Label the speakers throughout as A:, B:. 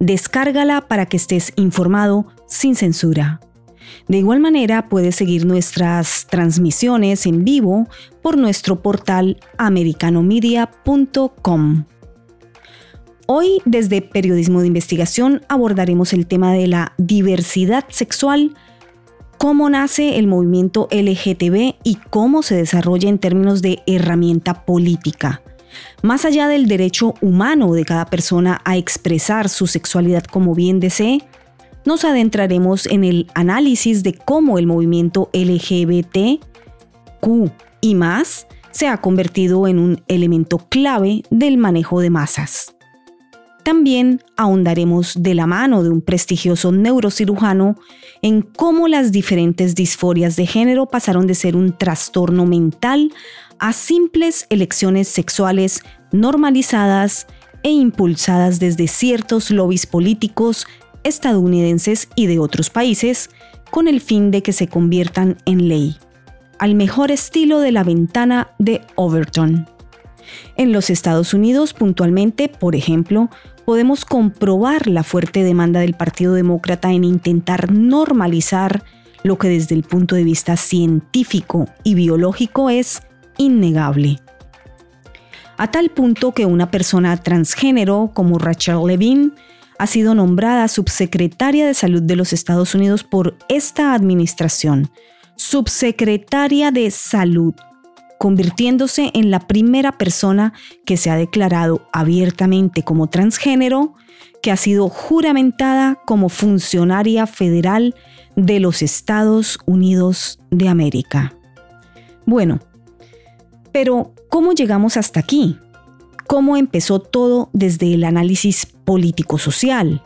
A: Descárgala para que estés informado sin censura. De igual manera, puedes seguir nuestras transmisiones en vivo por nuestro portal americanomedia.com. Hoy, desde Periodismo de Investigación, abordaremos el tema de la diversidad sexual cómo nace el movimiento LGTB y cómo se desarrolla en términos de herramienta política. Más allá del derecho humano de cada persona a expresar su sexualidad como bien desee, nos adentraremos en el análisis de cómo el movimiento LGBT, Q y más se ha convertido en un elemento clave del manejo de masas. También ahondaremos de la mano de un prestigioso neurocirujano en cómo las diferentes disforias de género pasaron de ser un trastorno mental a simples elecciones sexuales normalizadas e impulsadas desde ciertos lobbies políticos estadounidenses y de otros países con el fin de que se conviertan en ley, al mejor estilo de la ventana de Overton. En los Estados Unidos, puntualmente, por ejemplo, podemos comprobar la fuerte demanda del Partido Demócrata en intentar normalizar lo que desde el punto de vista científico y biológico es innegable. A tal punto que una persona transgénero como Rachel Levine ha sido nombrada subsecretaria de Salud de los Estados Unidos por esta administración, subsecretaria de Salud convirtiéndose en la primera persona que se ha declarado abiertamente como transgénero, que ha sido juramentada como funcionaria federal de los Estados Unidos de América. Bueno, pero ¿cómo llegamos hasta aquí? ¿Cómo empezó todo desde el análisis político-social?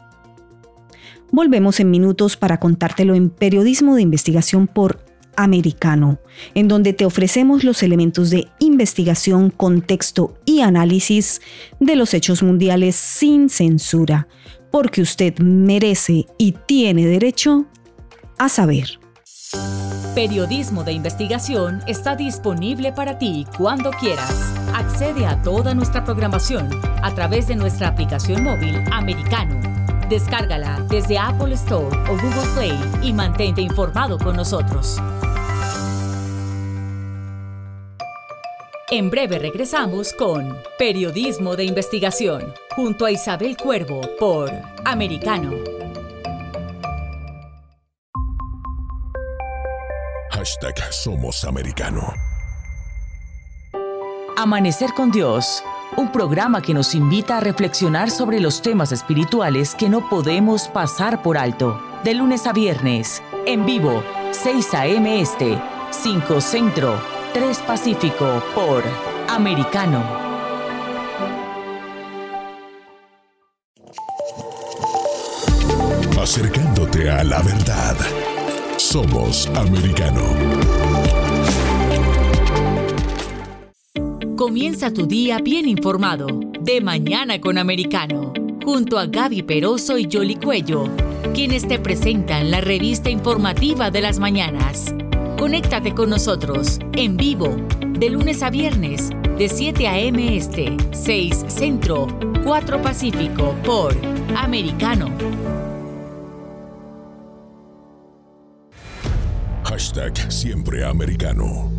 A: Volvemos en minutos para contártelo en Periodismo de Investigación por americano, en donde te ofrecemos los elementos de investigación, contexto y análisis de los hechos mundiales sin censura, porque usted merece y tiene derecho a saber.
B: Periodismo de investigación está disponible para ti cuando quieras. Accede a toda nuestra programación a través de nuestra aplicación móvil americano. Descárgala desde Apple Store o Google Play y mantente informado con nosotros. En breve regresamos con Periodismo de Investigación, junto a Isabel Cuervo por Americano.
C: Hashtag Somos Americano.
B: Amanecer con Dios, un programa que nos invita a reflexionar sobre los temas espirituales que no podemos pasar por alto. De lunes a viernes, en vivo, 6 a.m. Este, 5 Centro 3 Pacífico por Americano.
C: Acercándote a la verdad. Somos Americano.
B: Comienza tu día bien informado. De mañana con Americano. Junto a Gaby Peroso y Jolly Cuello, quienes te presentan la revista informativa de las mañanas. Conéctate con nosotros en vivo de lunes a viernes de 7 a.m. Este, 6 Centro, 4 Pacífico por Americano.
C: Siempre Americano.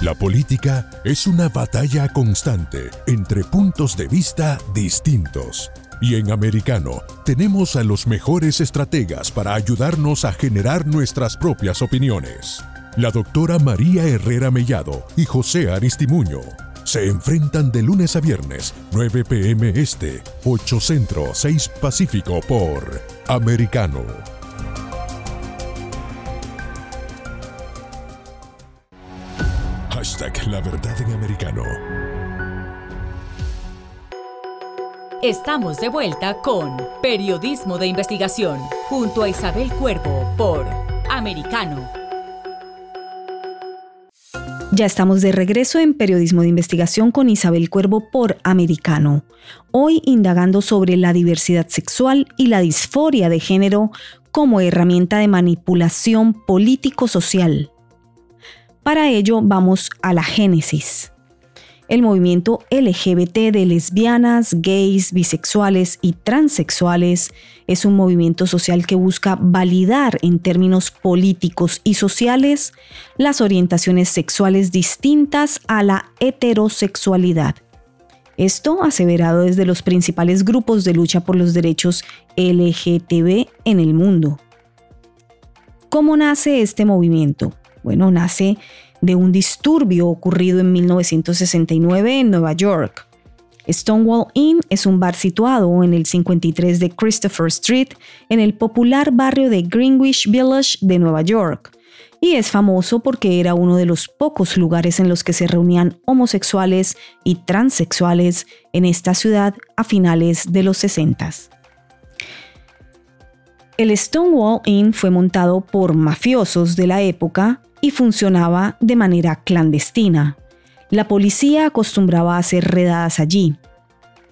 C: La política es una batalla constante entre puntos de vista distintos y en Americano tenemos a los mejores estrategas para ayudarnos a generar nuestras propias opiniones. La doctora María Herrera Mellado y José Aristimuño se enfrentan de lunes a viernes, 9 pm este, 8 centro, 6 pacífico por Americano. La Verdad en Americano.
B: Estamos de vuelta con Periodismo de Investigación junto a Isabel Cuervo por Americano.
A: Ya estamos de regreso en Periodismo de Investigación con Isabel Cuervo por Americano. Hoy indagando sobre la diversidad sexual y la disforia de género como herramienta de manipulación político-social. Para ello vamos a la génesis el movimiento LGBT de lesbianas, gays, bisexuales y transexuales es un movimiento social que busca validar en términos políticos y sociales las orientaciones sexuales distintas a la heterosexualidad. Esto aseverado desde los principales grupos de lucha por los derechos LGTB en el mundo. ¿Cómo nace este movimiento? Bueno, nace de un disturbio ocurrido en 1969 en Nueva York. Stonewall Inn es un bar situado en el 53 de Christopher Street, en el popular barrio de Greenwich Village de Nueva York, y es famoso porque era uno de los pocos lugares en los que se reunían homosexuales y transexuales en esta ciudad a finales de los 60. El Stonewall Inn fue montado por mafiosos de la época y funcionaba de manera clandestina. La policía acostumbraba a hacer redadas allí.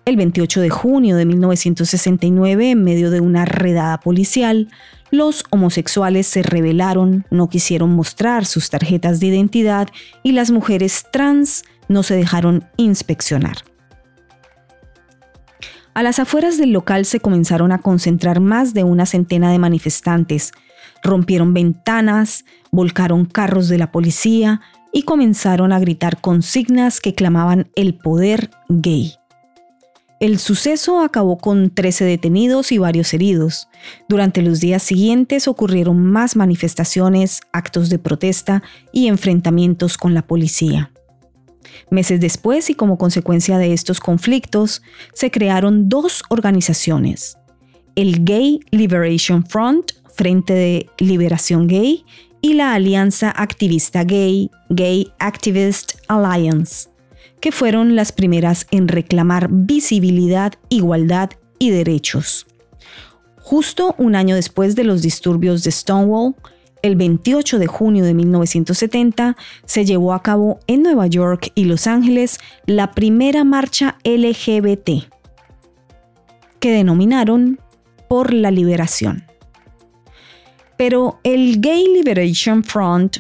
A: El 28 de junio de 1969, en medio de una redada policial, los homosexuales se rebelaron, no quisieron mostrar sus tarjetas de identidad y las mujeres trans no se dejaron inspeccionar. A las afueras del local se comenzaron a concentrar más de una centena de manifestantes, rompieron ventanas, volcaron carros de la policía y comenzaron a gritar consignas que clamaban el poder gay. El suceso acabó con 13 detenidos y varios heridos. Durante los días siguientes ocurrieron más manifestaciones, actos de protesta y enfrentamientos con la policía. Meses después y como consecuencia de estos conflictos, se crearon dos organizaciones, el Gay Liberation Front Frente de Liberación Gay y la Alianza Activista Gay, Gay Activist Alliance, que fueron las primeras en reclamar visibilidad, igualdad y derechos. Justo un año después de los disturbios de Stonewall, el 28 de junio de 1970 se llevó a cabo en Nueva York y Los Ángeles la primera marcha LGBT, que denominaron por la liberación. Pero el Gay Liberation Front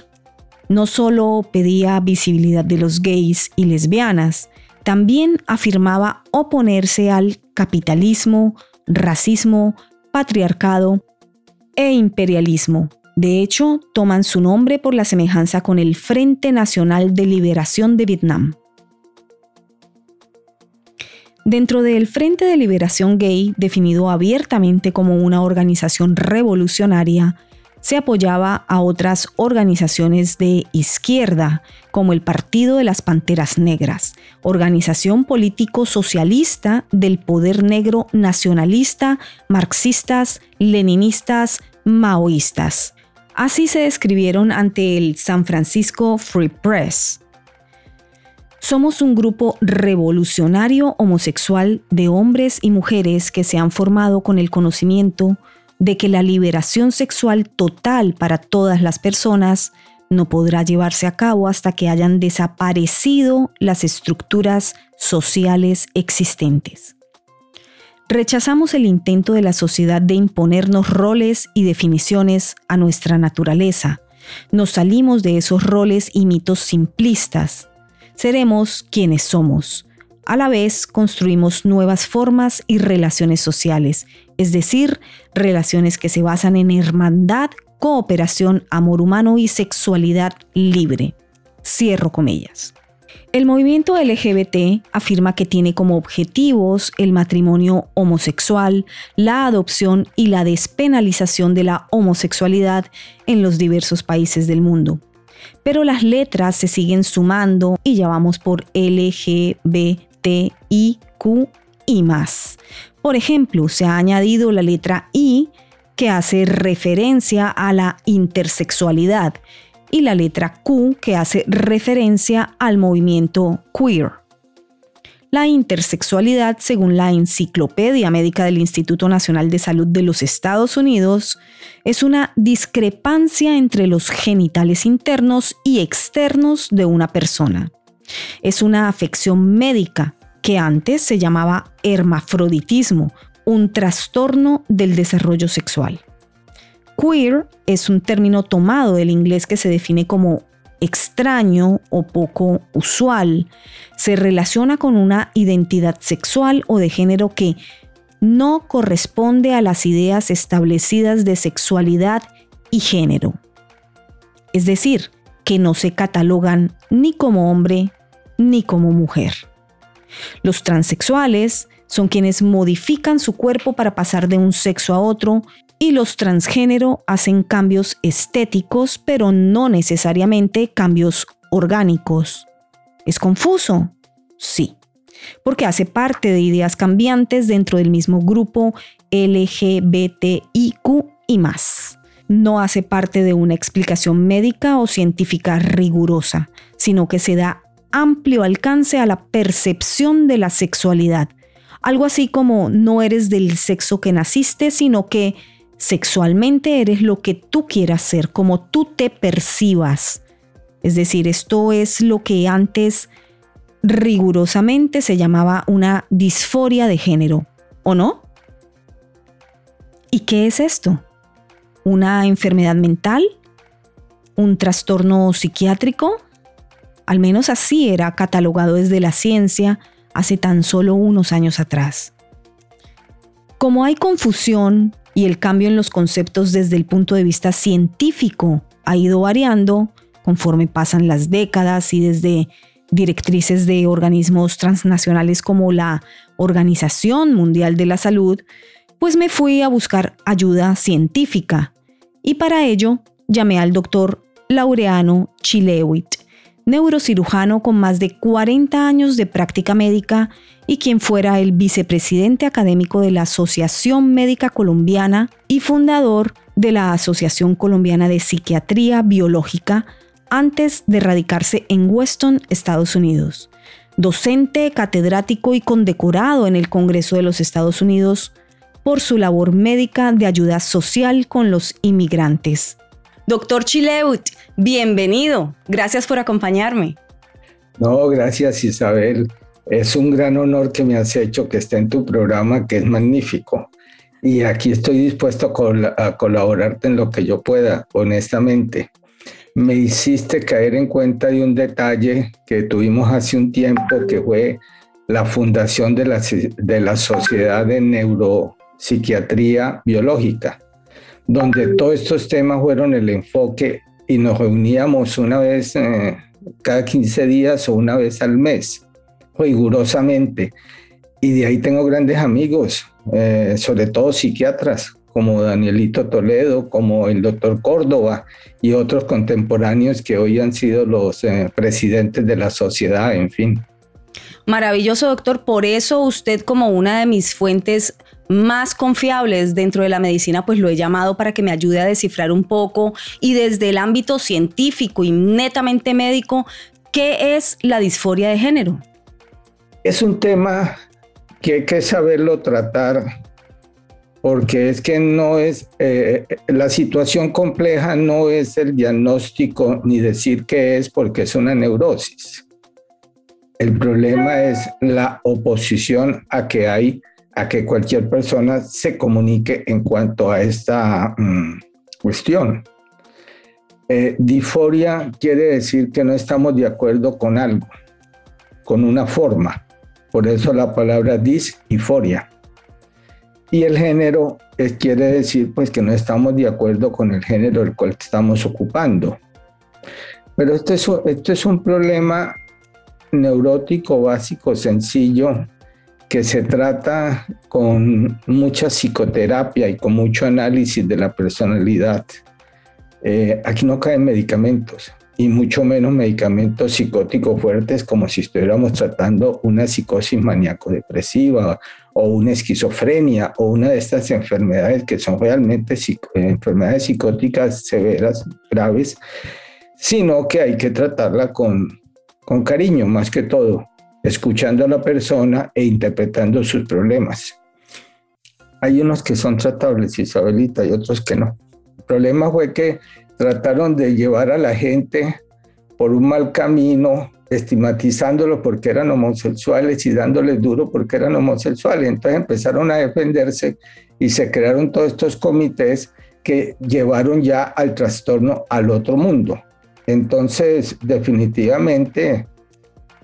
A: no solo pedía visibilidad de los gays y lesbianas, también afirmaba oponerse al capitalismo, racismo, patriarcado e imperialismo. De hecho, toman su nombre por la semejanza con el Frente Nacional de Liberación de Vietnam. Dentro del Frente de Liberación Gay, definido abiertamente como una organización revolucionaria, se apoyaba a otras organizaciones de izquierda, como el Partido de las Panteras Negras, organización político socialista del poder negro nacionalista, marxistas, leninistas, maoístas. Así se describieron ante el San Francisco Free Press. Somos un grupo revolucionario homosexual de hombres y mujeres que se han formado con el conocimiento, de que la liberación sexual total para todas las personas no podrá llevarse a cabo hasta que hayan desaparecido las estructuras sociales existentes. Rechazamos el intento de la sociedad de imponernos roles y definiciones a nuestra naturaleza. Nos salimos de esos roles y mitos simplistas. Seremos quienes somos. A la vez construimos nuevas formas y relaciones sociales es decir, relaciones que se basan en hermandad, cooperación, amor humano y sexualidad libre. Cierro comillas. El movimiento LGBT afirma que tiene como objetivos el matrimonio homosexual, la adopción y la despenalización de la homosexualidad en los diversos países del mundo. Pero las letras se siguen sumando y ya vamos por LGBTIQ y más. Por ejemplo, se ha añadido la letra I que hace referencia a la intersexualidad y la letra Q que hace referencia al movimiento queer. La intersexualidad, según la Enciclopedia Médica del Instituto Nacional de Salud de los Estados Unidos, es una discrepancia entre los genitales internos y externos de una persona. Es una afección médica que antes se llamaba hermafroditismo, un trastorno del desarrollo sexual. Queer es un término tomado del inglés que se define como extraño o poco usual. Se relaciona con una identidad sexual o de género que no corresponde a las ideas establecidas de sexualidad y género. Es decir, que no se catalogan ni como hombre ni como mujer. Los transexuales son quienes modifican su cuerpo para pasar de un sexo a otro y los transgénero hacen cambios estéticos, pero no necesariamente cambios orgánicos. ¿Es confuso? Sí, porque hace parte de ideas cambiantes dentro del mismo grupo LGBTIQ y más. No hace parte de una explicación médica o científica rigurosa, sino que se da amplio alcance a la percepción de la sexualidad. Algo así como no eres del sexo que naciste, sino que Sexualmente eres lo que tú quieras ser, como tú te percibas. Es decir, esto es lo que antes rigurosamente se llamaba una disforia de género, ¿o no? ¿Y qué es esto? ¿Una enfermedad mental? ¿Un trastorno psiquiátrico? Al menos así era catalogado desde la ciencia hace tan solo unos años atrás. Como hay confusión y el cambio en los conceptos desde el punto de vista científico ha ido variando conforme pasan las décadas y desde directrices de organismos transnacionales como la Organización Mundial de la Salud, pues me fui a buscar ayuda científica. Y para ello llamé al doctor Laureano Chilewit, neurocirujano con más de 40 años de práctica médica y quien fuera el vicepresidente académico de la Asociación Médica Colombiana y fundador de la Asociación Colombiana de Psiquiatría Biológica antes de radicarse en Weston, Estados Unidos. Docente, catedrático y condecorado en el Congreso de los Estados Unidos por su labor médica de ayuda social con los inmigrantes. Doctor Chileut, bienvenido. Gracias por acompañarme.
D: No, gracias Isabel. Es un gran honor que me has hecho que esté en tu programa, que es magnífico. Y aquí estoy dispuesto a, colaborarte en lo que yo pueda, honestamente. Me hiciste caer en cuenta de un detalle que tuvimos hace un tiempo, que fue la fundación de la, de la Sociedad de Neuropsiquiatría Biológica, donde todos estos temas fueron el enfoque y nos reuníamos una vez eh, cada 15 días o una vez al mes rigurosamente. Y de ahí tengo grandes amigos, eh, sobre todo psiquiatras, como Danielito Toledo, como el doctor Córdoba y otros contemporáneos que hoy han sido los eh, presidentes de la sociedad, en fin.
A: Maravilloso, doctor. Por eso usted como una de mis fuentes más confiables dentro de la medicina, pues lo he llamado para que me ayude a descifrar un poco y desde el ámbito científico y netamente médico, ¿qué es la disforia de género?
D: Es un tema que hay que saberlo tratar porque es que no es, eh, la situación compleja no es el diagnóstico ni decir qué es porque es una neurosis. El problema es la oposición a que hay, a que cualquier persona se comunique en cuanto a esta mm, cuestión. Eh, disforia quiere decir que no estamos de acuerdo con algo, con una forma. Por eso la palabra dis y el género quiere decir pues que no estamos de acuerdo con el género del cual estamos ocupando. Pero esto es, esto es un problema neurótico básico, sencillo, que se trata con mucha psicoterapia y con mucho análisis de la personalidad. Eh, aquí no caen medicamentos y mucho menos medicamentos psicóticos fuertes como si estuviéramos tratando una psicosis maníaco-depresiva o una esquizofrenia o una de estas enfermedades que son realmente enfermedades psicóticas severas, graves, sino que hay que tratarla con, con cariño más que todo. Escuchando a la persona e interpretando sus problemas. Hay unos que son tratables, Isabelita, y otros que no. El problema fue que trataron de llevar a la gente por un mal camino, estigmatizándolo porque eran homosexuales y dándoles duro porque eran homosexuales. Entonces empezaron a defenderse y se crearon todos estos comités que llevaron ya al trastorno al otro mundo. Entonces, definitivamente,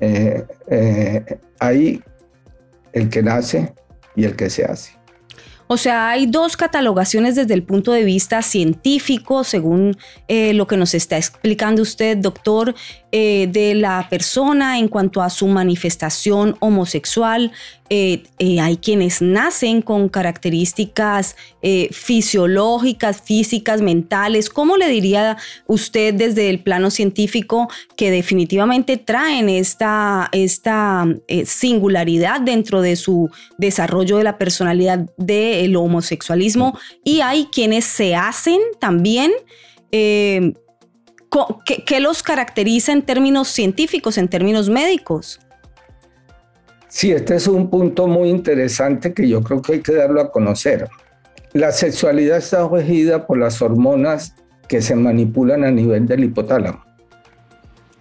D: eh, eh, hay el que nace y el que se hace.
A: O sea, hay dos catalogaciones desde el punto de vista científico, según eh, lo que nos está explicando usted, doctor, eh, de la persona en cuanto a su manifestación homosexual. Eh, hay quienes nacen con características fisiológicas, físicas, mentales. ¿Cómo le diría usted desde el plano científico que definitivamente traen esta, esta singularidad dentro de su desarrollo de la personalidad de el homosexualismo y hay quienes se hacen también. Eh, ¿qué, los caracteriza en términos científicos, en términos médicos?
D: Sí, este es un punto muy interesante que yo creo que hay que darlo a conocer. La sexualidad está regida por las hormonas que se manipulan a nivel del hipotálamo.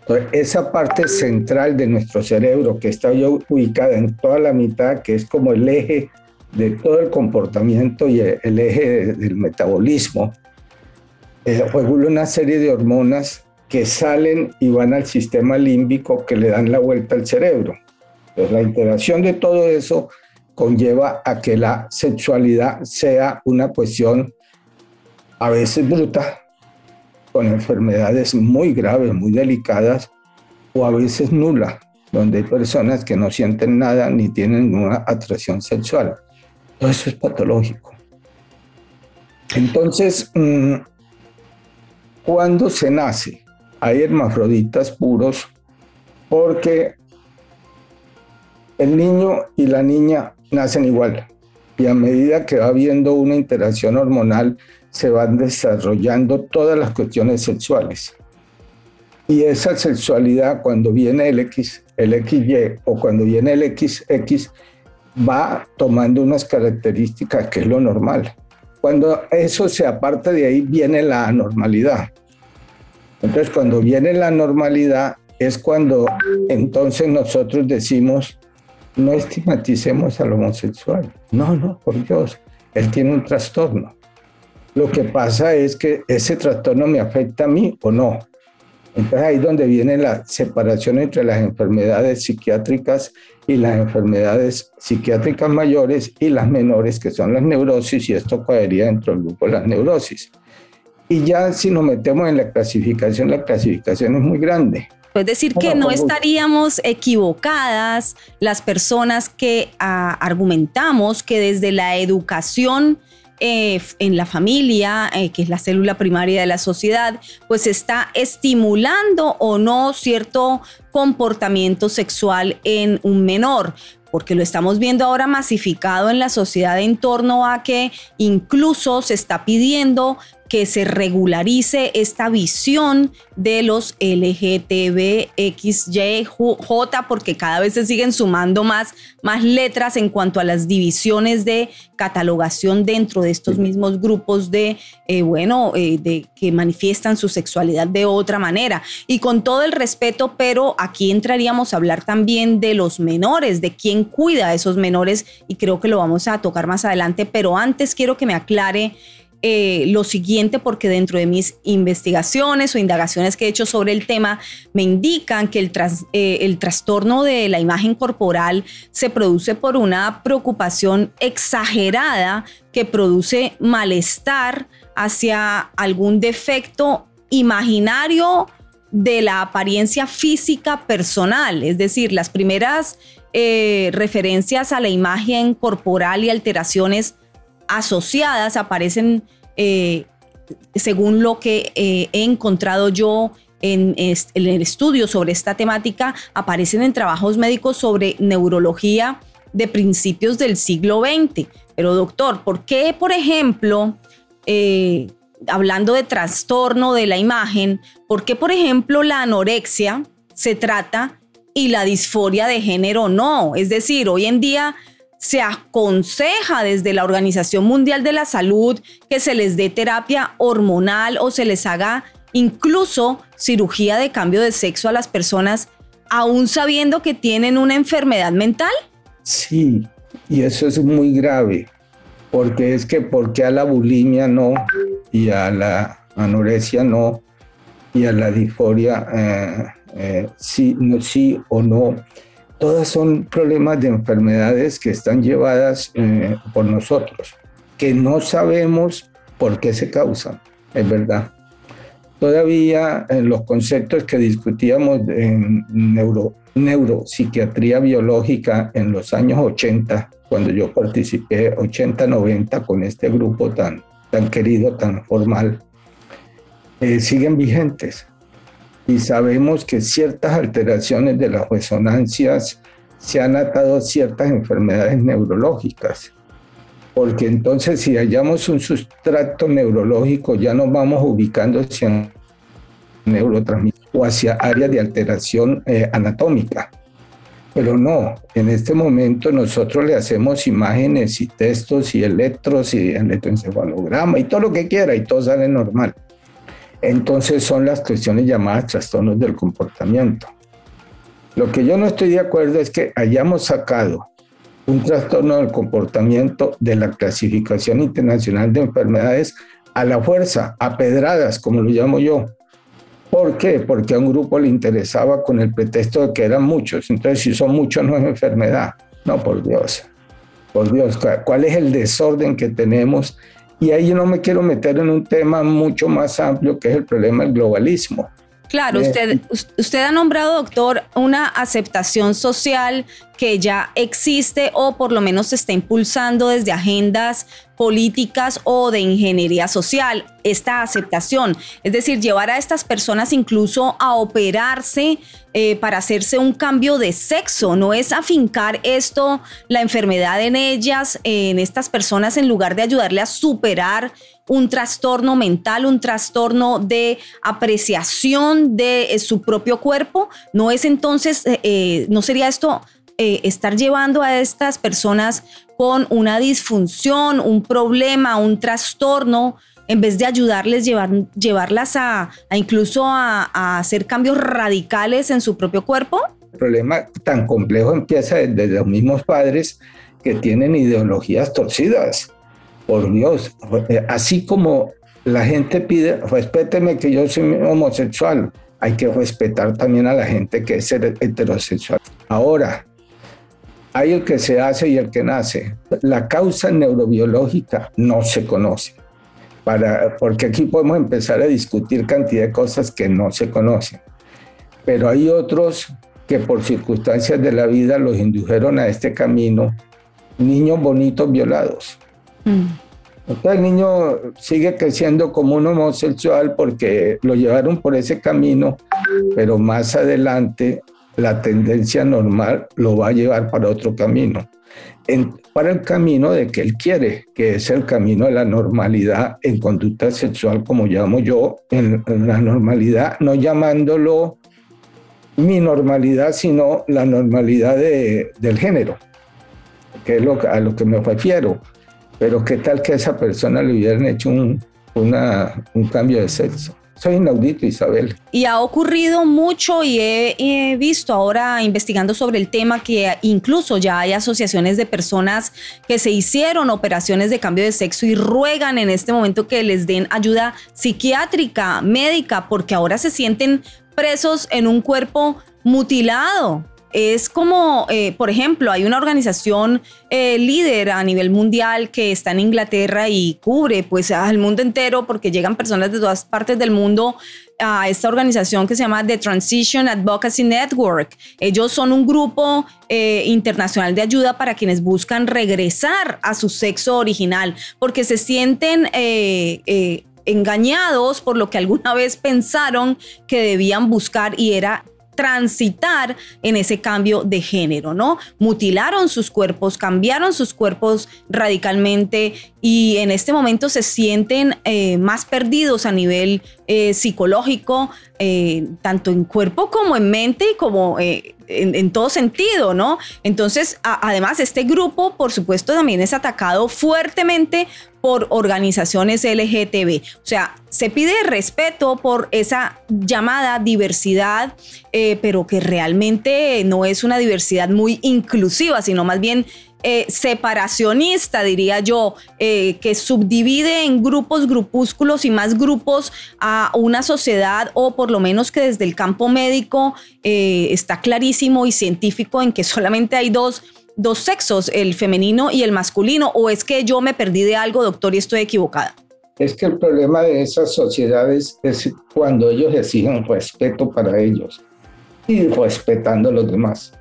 D: Entonces, esa parte central de nuestro cerebro que está ubicada en toda la mitad, que es como el eje de todo el comportamiento y el eje del metabolismo, eh, regula una serie de hormonas que salen y van al sistema límbico que le dan la vuelta al cerebro. Entonces, la interacción de todo eso conlleva a que la sexualidad sea una cuestión a veces bruta, con enfermedades muy graves, muy delicadas, o a veces nula, donde hay personas que no sienten nada ni tienen ninguna atracción sexual. Todo eso es patológico. Entonces, mm, cuando se nace, hay hermafroditas puros porque el niño y la niña nacen igual y a medida que va habiendo una interacción hormonal se van desarrollando todas las cuestiones sexuales. Y esa sexualidad cuando viene el X, el XY o cuando viene el XX va tomando unas características que es lo normal. Cuando eso se aparta de ahí, viene la anormalidad. Entonces, cuando viene la normalidad, es cuando entonces nosotros decimos, no estigmaticemos al homosexual. No, no, por Dios, él tiene un trastorno. Lo que pasa es que ese trastorno me afecta a mí o no. Entonces ahí es donde viene la separación entre las enfermedades psiquiátricas y las enfermedades psiquiátricas mayores y las menores, que son las neurosis, y esto caería dentro del grupo de las neurosis. Y ya si nos metemos en la clasificación, la clasificación es muy grande.
A: Es decir, que no estaríamos equivocadas las personas que ah, argumentamos que desde la educación eh, en la familia, eh, que es la célula primaria de la sociedad, pues está estimulando o no cierto comportamiento sexual en un menor porque lo estamos viendo ahora masificado en la sociedad en torno a que incluso se está pidiendo que se regularice esta visión de los LGTBXYJ, porque cada vez se siguen sumando más, más letras en cuanto a las divisiones de catalogación dentro de estos mismos grupos de, eh, bueno, eh, de que manifiestan su sexualidad de otra manera. Y con todo el respeto, pero aquí entraríamos a hablar también de los menores, de quién cuida a esos menores, y creo que lo vamos a tocar más adelante, pero antes quiero que me aclare eh, lo siguiente porque dentro de mis investigaciones o indagaciones que he hecho sobre el tema me indican que el, eh, el trastorno de la imagen corporal se produce por una preocupación exagerada que produce malestar hacia algún defecto imaginario de la apariencia física personal, es decir, las primeras eh, referencias a la imagen corporal y alteraciones asociadas aparecen eh, según lo que eh, he encontrado yo en, el estudio sobre esta temática, aparecen en trabajos médicos sobre neurología de principios del siglo XX. Pero doctor, ¿por qué, por ejemplo, eh, hablando de trastorno de la imagen, por qué, por ejemplo, la anorexia se trata y la disforia de género no. Es decir, hoy en día se aconseja desde la Organización Mundial de la Salud que se les dé terapia hormonal o se les haga incluso cirugía de cambio de sexo a las personas, aún sabiendo que tienen una enfermedad mental.
D: Sí, y eso es muy grave, porque es que porque a la bulimia no y a la anorexia no y a la disforia eh, eh, sí, no, sí o no. Todas son problemas de enfermedades que están llevadas eh, por nosotros, que no sabemos por qué se causan, es verdad. Todavía en los conceptos que discutíamos en neuro, neuropsiquiatría biológica en los años 80, cuando yo participé 80-90 con este grupo tan, tan querido, tan formal, eh, siguen vigentes. Y sabemos que ciertas alteraciones de las resonancias se han atado a ciertas enfermedades neurológicas. Porque entonces si hallamos un sustrato neurológico ya nos vamos ubicando hacia neurotransmisores o hacia áreas de alteración eh, anatómica. Pero no, en este momento nosotros le hacemos imágenes y textos y electros y electroencefalograma y todo lo que quiera y todo sale normal. Entonces son las cuestiones llamadas trastornos del comportamiento. Lo que yo no estoy de acuerdo es que hayamos sacado un trastorno del comportamiento de la clasificación internacional de enfermedades a la fuerza, a pedradas, como lo llamo yo. ¿Por qué? Porque a un grupo le interesaba con el pretexto de que eran muchos. Entonces, si son muchos, no es enfermedad. No, por Dios. Por Dios, ¿cuál es el desorden que tenemos y ahí yo no me quiero meter en un tema mucho más amplio que es el problema del globalismo.
A: Claro, eh, usted, usted ha nombrado, doctor, una aceptación social que ya existe o por lo menos se está impulsando desde agendas políticas o de ingeniería social, esta aceptación. Es decir, llevar a estas personas incluso a operarse eh, para hacerse un cambio de sexo. No es afincar esto, la enfermedad en ellas, en estas personas, en lugar de ayudarle a superar un trastorno mental, un trastorno de apreciación de eh, su propio cuerpo. No es entonces, eh, no sería esto estar llevando a estas personas con una disfunción, un problema, un trastorno, en vez de ayudarles, llevar, llevarlas a, incluso a, hacer cambios radicales en su propio cuerpo?
D: El problema tan complejo empieza desde los mismos padres que tienen ideologías torcidas. Por Dios, así como la gente pide, respéteme que yo soy homosexual, hay que respetar también a la gente que es heterosexual. Ahora, hay el que se hace y el que nace. La causa neurobiológica no se conoce para, porque aquí podemos empezar a discutir cantidad de cosas que no se conocen. Pero hay otros que por circunstancias de la vida los indujeron a este camino, niños bonitos violados. Mm. el niño sigue creciendo como un homosexual porque lo llevaron por ese camino, pero más adelante la tendencia normal lo va a llevar para otro camino para el camino de que él quiere, que es el camino de la normalidad en conducta sexual, como llamo yo, en, la normalidad, no llamándolo mi normalidad, sino la normalidad del género, que es lo, a lo que me refiero. Pero qué tal que a esa persona le hubieran hecho un, un cambio de sexo. Soy inaudito, Isabel.
A: Y ha ocurrido mucho y he, visto ahora investigando sobre el tema que incluso ya hay asociaciones de personas que se hicieron operaciones de cambio de sexo y ruegan en este momento que les den ayuda psiquiátrica, médica, porque ahora se sienten presos en un cuerpo mutilado es como, eh, por ejemplo, hay una organización eh, líder a nivel mundial que está en Inglaterra y cubre pues al mundo entero porque llegan personas de todas partes del mundo a esta organización que se llama The Transition Advocacy Network. Ellos son un grupo eh, internacional de ayuda para quienes buscan regresar a su sexo original porque se sienten engañados por lo que alguna vez pensaron que debían buscar y era transitar en ese cambio de género, ¿no? Mutilaron sus cuerpos, cambiaron sus cuerpos radicalmente y en este momento se sienten eh, más perdidos a nivel eh, psicológico, eh, tanto en cuerpo como en mente y como en, todo sentido, ¿no? Entonces, además, este grupo, por supuesto, también es atacado fuertemente por organizaciones LGTB. O sea, se pide respeto por esa llamada diversidad, pero que realmente no es una diversidad muy inclusiva, sino más bien eh, separacionista, diría yo, eh, que subdivide en grupos, grupúsculos y más grupos a una sociedad o por lo menos que desde el campo médico eh, está clarísimo y científico en que solamente hay dos dos sexos, el femenino y el masculino, o es que yo me perdí de algo, doctor, y estoy equivocada?
D: Es que el problema de esas sociedades es cuando ellos exigen respeto para ellos y respetando a los demás.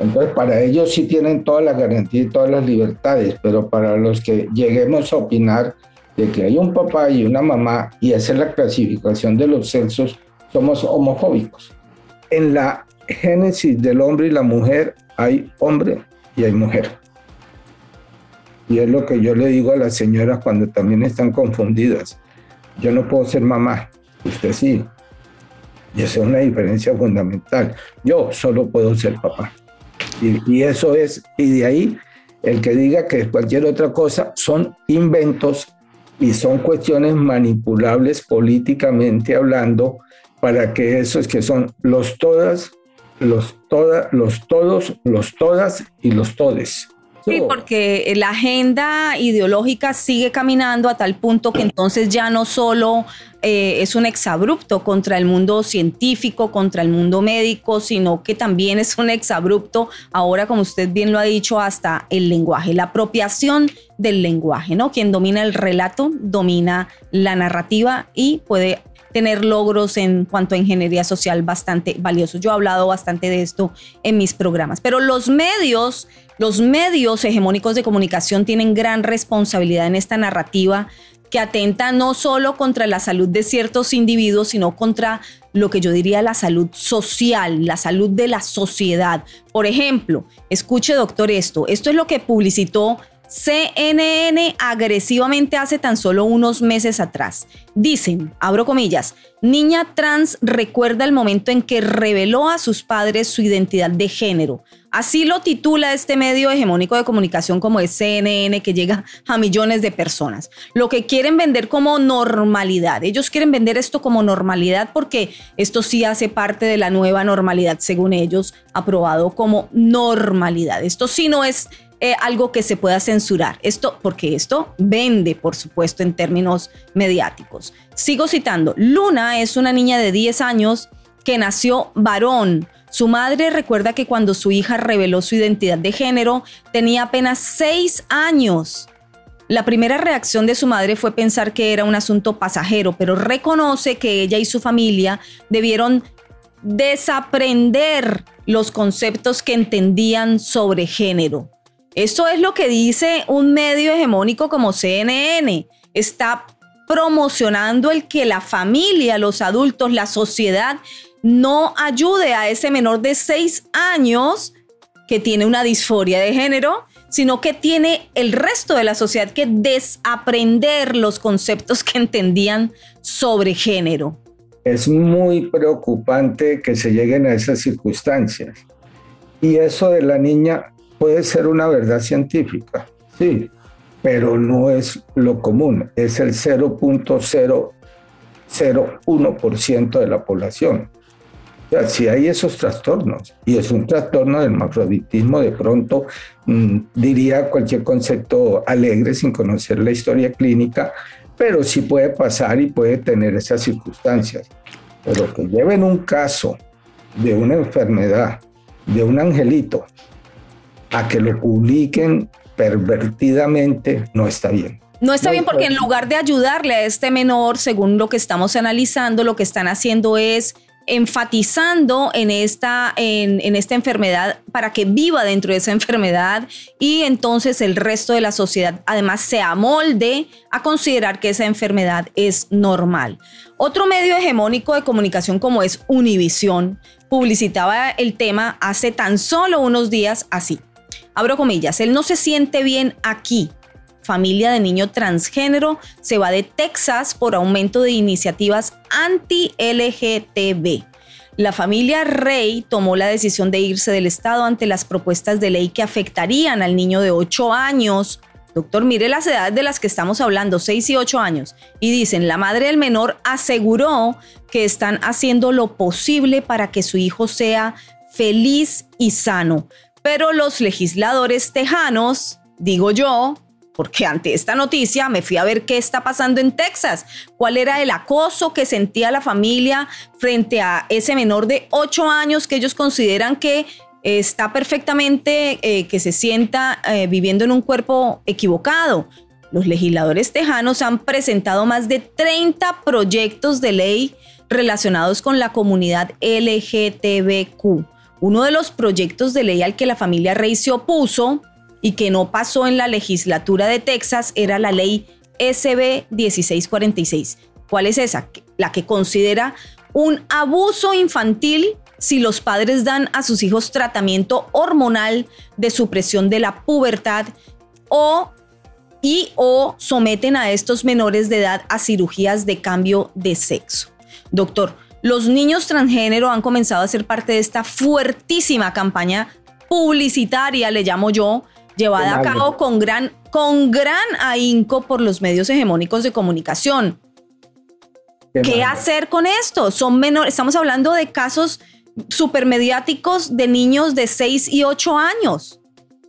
D: Entonces, para ellos sí tienen todas las garantías y todas las libertades, pero para los que lleguemos a opinar de que hay un papá y una mamá, y es la clasificación de los sexos, somos homofóbicos. En la génesis del hombre y la mujer hay hombre y hay mujer. Y es lo que yo le digo a las señoras cuando también están confundidas. Yo no puedo ser mamá, usted sí. Y esa es una diferencia fundamental. Yo solo puedo ser papá. Y, eso es, y de ahí el que diga que cualquier otra cosa son inventos y son cuestiones manipulables políticamente hablando para que esos que son los todas, los todas, los todos, los todas y los todes.
A: Sí, porque la agenda ideológica sigue caminando a tal punto que entonces ya no solo eh, es un exabrupto contra el mundo científico, contra el mundo médico, sino que también es un exabrupto, ahora como usted bien lo ha dicho, hasta el lenguaje, la apropiación del lenguaje, ¿no? Quien domina el relato domina la narrativa y puede tener logros en cuanto a ingeniería social bastante valiosos. Yo he hablado bastante de esto en mis programas, pero los medios, los medios hegemónicos de comunicación tienen gran responsabilidad en esta narrativa que atenta no solo contra la salud de ciertos individuos, sino contra lo que yo diría la salud social, la salud de la sociedad. Por ejemplo, escuche doctor esto, esto es lo que publicitó CNN agresivamente hace tan solo unos meses atrás. Dicen, abro comillas, niña trans recuerda el momento en que reveló a sus padres su identidad de género. Así lo titula este medio hegemónico de comunicación como es CNN que llega a millones de personas. Lo que quieren vender como normalidad. Ellos quieren vender esto como normalidad porque esto sí hace parte de la nueva normalidad, según ellos, aprobado como normalidad. Esto sí no es eh, algo que se pueda censurar. Esto, porque esto vende, por supuesto, en términos mediáticos. Sigo citando, Luna es una niña de 10 años que nació varón. Su madre recuerda que cuando su hija reveló su identidad de género tenía apenas 6 años. La primera reacción de su madre fue pensar que era un asunto pasajero, pero reconoce que ella y su familia debieron desaprender los conceptos que entendían sobre género. Esto es lo que dice un medio hegemónico como CNN. Está promocionando el que la familia, los adultos, la sociedad no ayude a ese menor de seis años que tiene una disforia de género, sino que tiene el resto de la sociedad que desaprender los conceptos que entendían sobre género.
D: Es muy preocupante que se lleguen a esas circunstancias. Y eso de la niña puede ser una verdad científica, sí, pero no es lo común, es el 0.001% de la población. O sea, si hay esos trastornos, y es un trastorno del macroditismo, de pronto mm, diría cualquier concepto alegre sin conocer la historia clínica, pero sí puede pasar y puede tener esas circunstancias. Pero que lleven un caso de una enfermedad, de un angelito, a que lo publiquen pervertidamente no está bien.
A: No está bien porque en lugar de ayudarle a este menor, según lo que estamos analizando, lo que están haciendo es enfatizando en esta, en, en, esta enfermedad para que viva dentro de esa enfermedad y entonces el resto de la sociedad además se amolde a considerar que esa enfermedad es normal. Otro medio hegemónico de comunicación como es Univisión publicitaba el tema hace tan solo unos días así abro comillas, él no se siente bien aquí. familia de niño transgénero se va de Texas por aumento de iniciativas anti-LGTB. La familia Rey tomó la decisión de irse del Estado ante las propuestas de ley que afectarían al niño de 8 años. Doctor, mire las edades de las que estamos hablando, 6 y 8 años. Y dicen, la madre del menor aseguró que están haciendo lo posible para que su hijo sea feliz y sano. Pero los legisladores tejanos, digo yo, porque ante esta noticia me fui a ver qué está pasando en Texas, cuál era el acoso que sentía la familia frente a ese menor de 8 años que ellos consideran que está perfectamente, eh, que se sienta eh, viviendo en un cuerpo equivocado. Los legisladores tejanos han presentado más de 30 proyectos de ley relacionados con la comunidad LGTBQ. Uno de los proyectos de ley al que la familia Rey se opuso y que no pasó en la legislatura de Texas era la ley SB 1646. ¿Cuál es esa? La que considera un abuso infantil si los padres dan a sus hijos tratamiento hormonal de supresión de la pubertad o y o someten a estos menores de edad a cirugías de cambio de sexo. Doctor, los niños transgénero han comenzado a ser parte de esta fuertísima campaña publicitaria, le llamo yo, llevada a cabo con gran, con gran ahínco por los medios hegemónicos de comunicación. ¿Qué, hacer con esto? Son menores, estamos hablando de casos supermediáticos de niños de 6 y 8 años.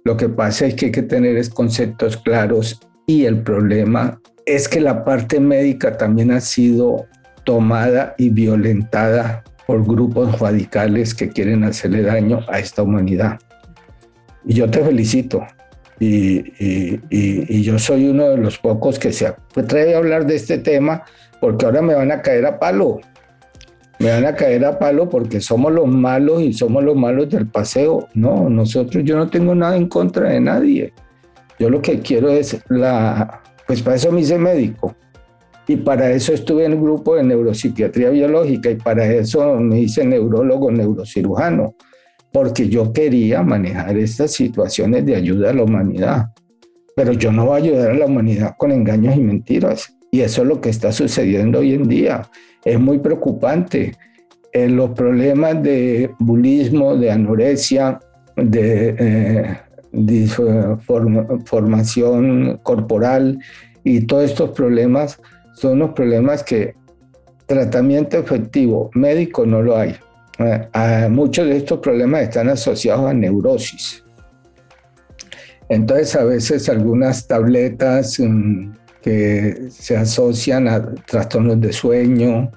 D: Lo que pasa es que hay que tener conceptos claros y el problema es que la parte médica también ha sido tomada y violentada por grupos radicales que quieren hacerle daño a esta humanidad. Y yo te felicito. Y, yo soy uno de los pocos que se atreve a hablar de este tema porque ahora me van a caer a palo. Me van a caer a palo porque somos los malos y somos los malos del paseo. No, nosotros, yo no tengo nada en contra de nadie. Yo lo que quiero es la, pues para eso me hice médico. Y para eso estuve en el grupo de neuropsiquiatría biológica y para eso me hice neurólogo, neurocirujano porque yo quería manejar estas situaciones de ayuda a la humanidad. Pero yo no voy a ayudar a la humanidad con engaños y mentiras. Y eso es lo que está sucediendo hoy en día. Es muy preocupante. En los problemas de bulismo, de anorexia, de eh, formación corporal y todos estos problemas son los problemas que tratamiento efectivo médico no lo hay. Eh, muchos de estos problemas están asociados a neurosis. Entonces, a veces algunas tabletas mm, que se asocian a trastornos de sueño,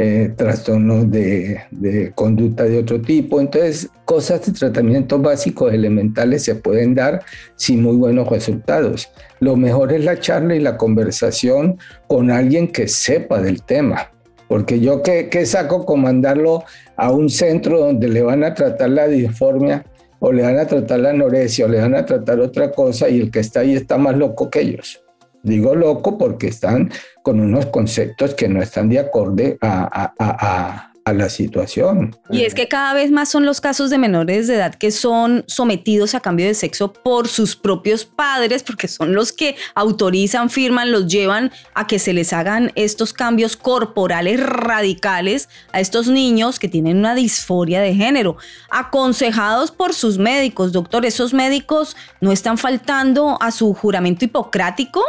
D: eh, trastornos de, conducta de otro tipo. Entonces, cosas de tratamiento básicos elementales se pueden dar sin muy buenos resultados. Lo mejor es la charla y la conversación con alguien que sepa del tema. Porque yo qué, saco con mandarlo a un centro donde le van a tratar la disformia o le van a tratar la anorexia o le van a tratar otra cosa y el que está ahí está más loco que ellos. Digo loco porque están con unos conceptos que no están de acorde a, la situación.
A: Y es que cada vez más son los casos de menores de edad que son sometidos a cambio de sexo por sus propios padres, porque son los que autorizan, firman, los llevan a que se les hagan estos cambios corporales radicales a estos niños que tienen una disforia de género, aconsejados por sus médicos. Doctor, ¿esos médicos no están faltando a su juramento hipocrático?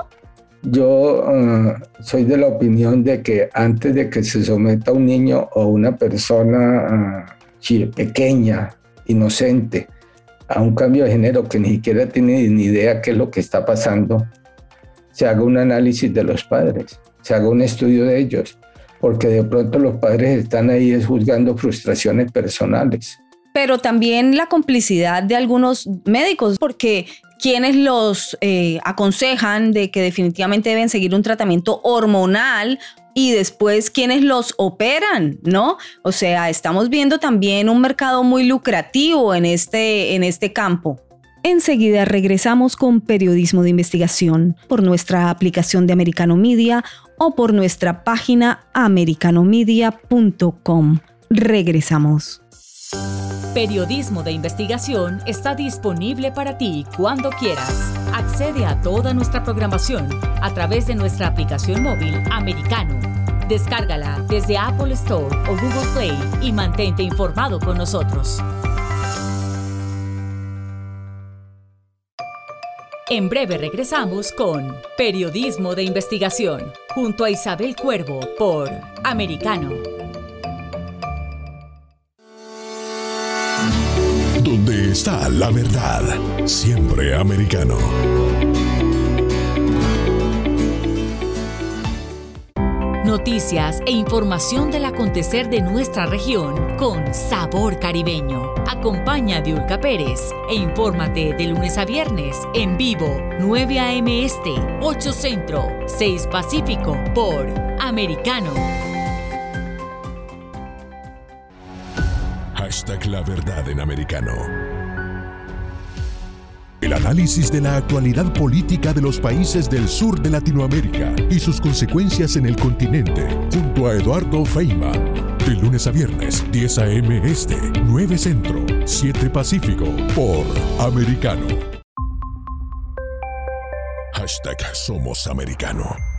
D: Yo eh, soy de la opinión de que antes de que se someta un niño o una persona uh, pequeña, inocente, a un cambio de género que ni siquiera tiene ni idea qué es lo que está pasando, se haga un análisis de los padres, se haga un estudio de ellos, porque de pronto los padres están ahí juzgando frustraciones personales.
A: Pero también la complicidad de algunos médicos, porque quienes los eh, aconsejan de que definitivamente deben seguir un tratamiento hormonal y después quienes los operan, ¿no? O sea, estamos viendo también un mercado muy lucrativo en este, en este campo. Enseguida regresamos con periodismo de investigación por nuestra aplicación de Americano Media o por nuestra página americanomedia.com. Regresamos.
B: Periodismo de investigación está disponible para ti cuando quieras. Accede a toda nuestra programación a través de nuestra aplicación móvil americano. Descárgala desde Apple Store o Google Play y mantente informado con nosotros. En breve regresamos con Periodismo de Investigación junto a Isabel Cuervo por Americano.
C: Está la verdad, siempre americano.
B: Noticias e información del acontecer de nuestra región con sabor caribeño. Acompaña a Diulca Pérez e infórmate de lunes a viernes en vivo 9 a.m. Este, 8 Centro, 6 Pacífico por Americano.
C: Hashtag la verdad en americano. El análisis de la actualidad política de los países del sur de Latinoamérica y sus consecuencias en el continente, junto a Eduardo Feynman. De lunes a viernes, 10 a.m. Este, 9 Centro, 7 Pacífico, por Americano. Hashtag Somos Americano.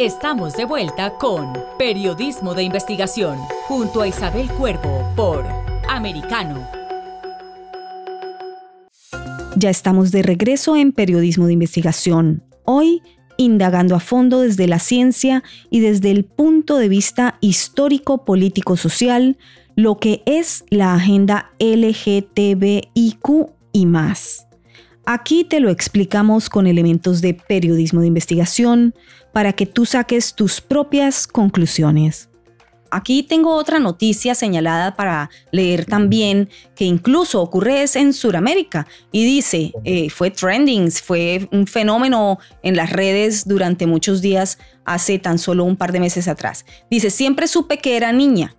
B: Estamos de vuelta con Periodismo de Investigación junto a Isabel Cuervo por Americano.
A: Ya estamos de regreso en Periodismo de Investigación. Hoy, indagando a fondo desde la ciencia y desde el punto de vista histórico, político, social, lo que es la agenda LGTBIQ y más. Aquí te lo explicamos con elementos de periodismo de investigación para que tú saques tus propias conclusiones. Aquí tengo otra noticia señalada para leer también, que incluso ocurre en Sudamérica y dice, eh, fue trending, fue un fenómeno en las redes durante muchos días hace tan solo un par de meses atrás. Dice, siempre supe que era niña.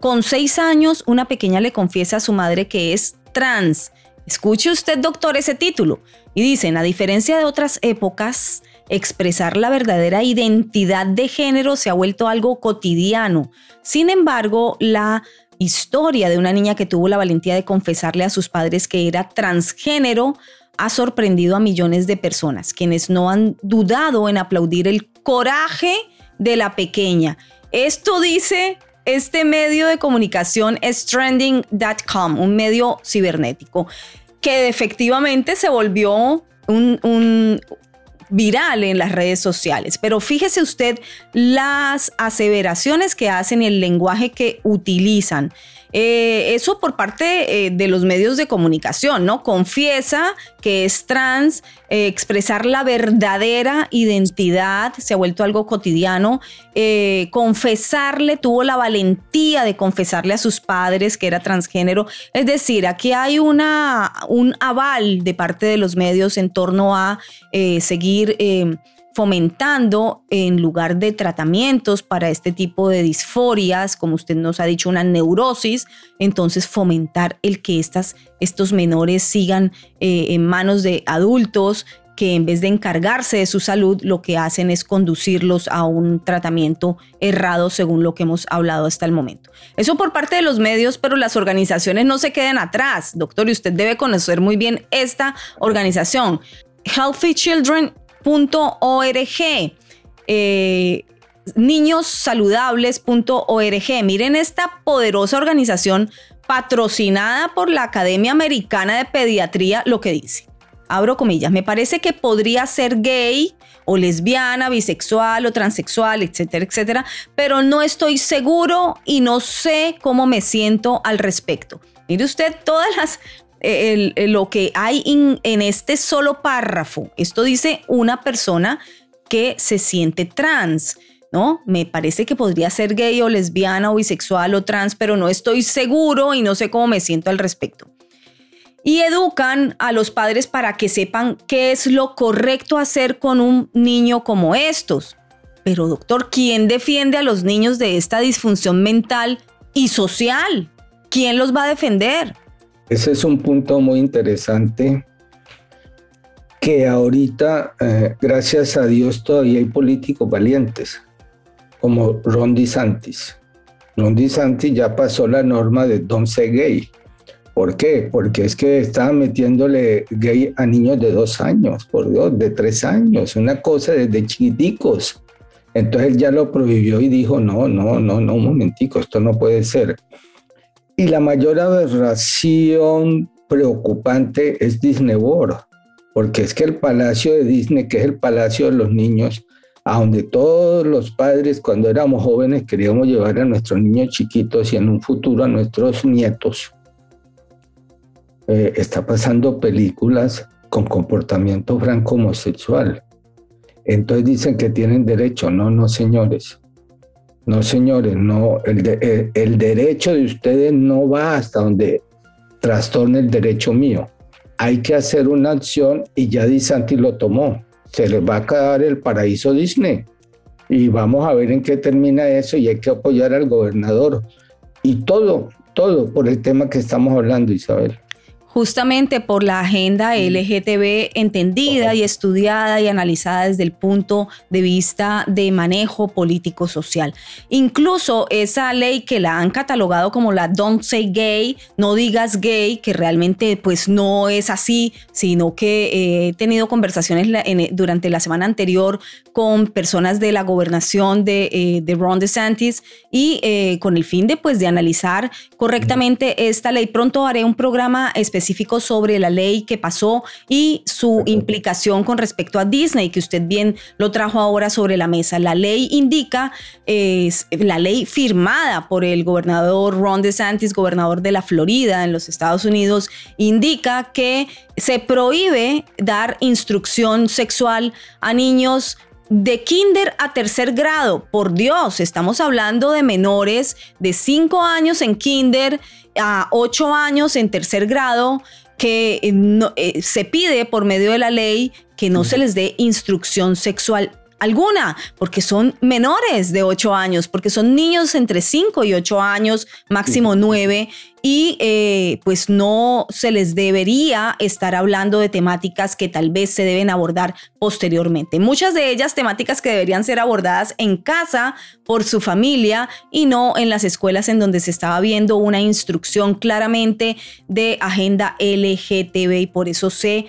A: Con seis años, una pequeña le confiesa a su madre que es trans. Escuche usted, doctor, ese título. Y dicen, a diferencia de otras épocas, expresar la verdadera identidad de género se ha vuelto algo cotidiano. Sin embargo, la historia de una niña que tuvo la valentía de confesarle a sus padres que era transgénero ha sorprendido a millones de personas, quienes no han dudado en aplaudir el coraje de la pequeña. Esto dice este medio de comunicación es trending.com, un medio cibernético, que efectivamente se volvió un, viral en las redes sociales. Pero fíjese usted las aseveraciones que hacen y el lenguaje que utilizan. Eh, eso por parte eh, de los medios de comunicación, ¿no? Confiesa que es trans, eh, expresar la verdadera identidad se ha vuelto algo cotidiano, confesarle, tuvo la valentía de confesarle a sus padres que era transgénero, es decir, aquí hay una, un aval de parte de los medios en torno a seguir fomentando en lugar de tratamientos para este tipo de disforias, como usted nos ha dicho, una neurosis, entonces fomentar el que estas, estos menores sigan eh, en manos de adultos que en vez de encargarse de su salud, lo que hacen es conducirlos a un tratamiento errado según lo que hemos hablado hasta el momento. Eso por parte de los medios, pero las organizaciones no se queden atrás, doctor, y usted debe conocer muy bien esta organización. Healthy Children .org. Eh, niñossaludables.org. Miren esta poderosa organización patrocinada por la Academia Americana de Pediatría, lo que dice. Abro comillas, me parece que podría ser gay o lesbiana, bisexual o transexual, etcétera, etcétera, pero no estoy seguro y no sé cómo me siento al respecto. Mire usted todas las lo que hay en este solo párrafo. Esto dice una persona que se siente trans. ¿no? Me parece que podría ser gay o lesbiana o bisexual o trans, pero no estoy seguro y no sé cómo me siento al respecto. Y educan a los padres para que sepan qué es lo correcto hacer con un niño como estos. Pero doctor, ¿quién defiende a los niños de esta disfunción mental y social? ¿Quién los va a defender?
D: Ese es un punto muy interesante que ahorita, eh, gracias a Dios, todavía hay políticos valientes como Ron DeSantis. Ron DeSantis ya pasó la norma de don't say gay. ¿Por qué? Porque es que estaban metiéndole gay a niños de dos años, por Dios, de tres años, una cosa desde chiquiticos. Entonces él ya lo prohibió y dijo, no, no, no, no, un momentico, esto no puede ser. Y la mayor aberración preocupante es Disney World, porque es que el palacio de Disney, que es el palacio de los niños, a donde todos los padres cuando éramos jóvenes queríamos llevar a nuestros niños chiquitos y en un futuro a nuestros nietos. Eh, está pasando películas con comportamiento franco homosexual. Entonces dicen que tienen derecho. No, no, señores. No, señores, no. El, eh, el derecho de ustedes no va hasta donde trastorne el derecho mío. Hay que hacer una acción y ya Di Santi lo tomó se les va a quedar el paraíso Disney. Y vamos a ver en qué termina eso y hay que apoyar al gobernador. Y todo, todo por el tema que estamos hablando, Isabel
A: justamente por la agenda LGTB entendida y estudiada y analizada desde el punto de vista de manejo político social. Incluso esa ley que la han catalogado como la Don't Say Gay, no digas gay, que realmente pues no es así, sino que eh, he tenido conversaciones durante la semana anterior con personas de la gobernación de, eh, de Ron DeSantis y eh, con el fin de pues de analizar correctamente esta ley. Pronto haré un programa especial específico sobre la ley que pasó y su implicación con respecto a Disney, que usted bien lo trajo ahora sobre la mesa. La ley indica, es la ley firmada por el gobernador Ron DeSantis, gobernador de la Florida en los Estados Unidos, indica que se prohíbe dar instrucción sexual a niños de kinder a tercer grado, por Dios, estamos hablando de menores de 5 años en kinder a 8 años en tercer grado, que eh, eh, se pide por medio de la ley que no se les dé instrucción sexual alguna, porque son menores de 8 años, porque son niños entre 5 y 8 años, máximo 9, y eh, pues no se les debería estar hablando de temáticas que tal vez se deben abordar posteriormente. Muchas de ellas temáticas que deberían ser abordadas en casa por su familia y no en las escuelas en donde se estaba viendo una instrucción claramente de agenda LGTB y por eso se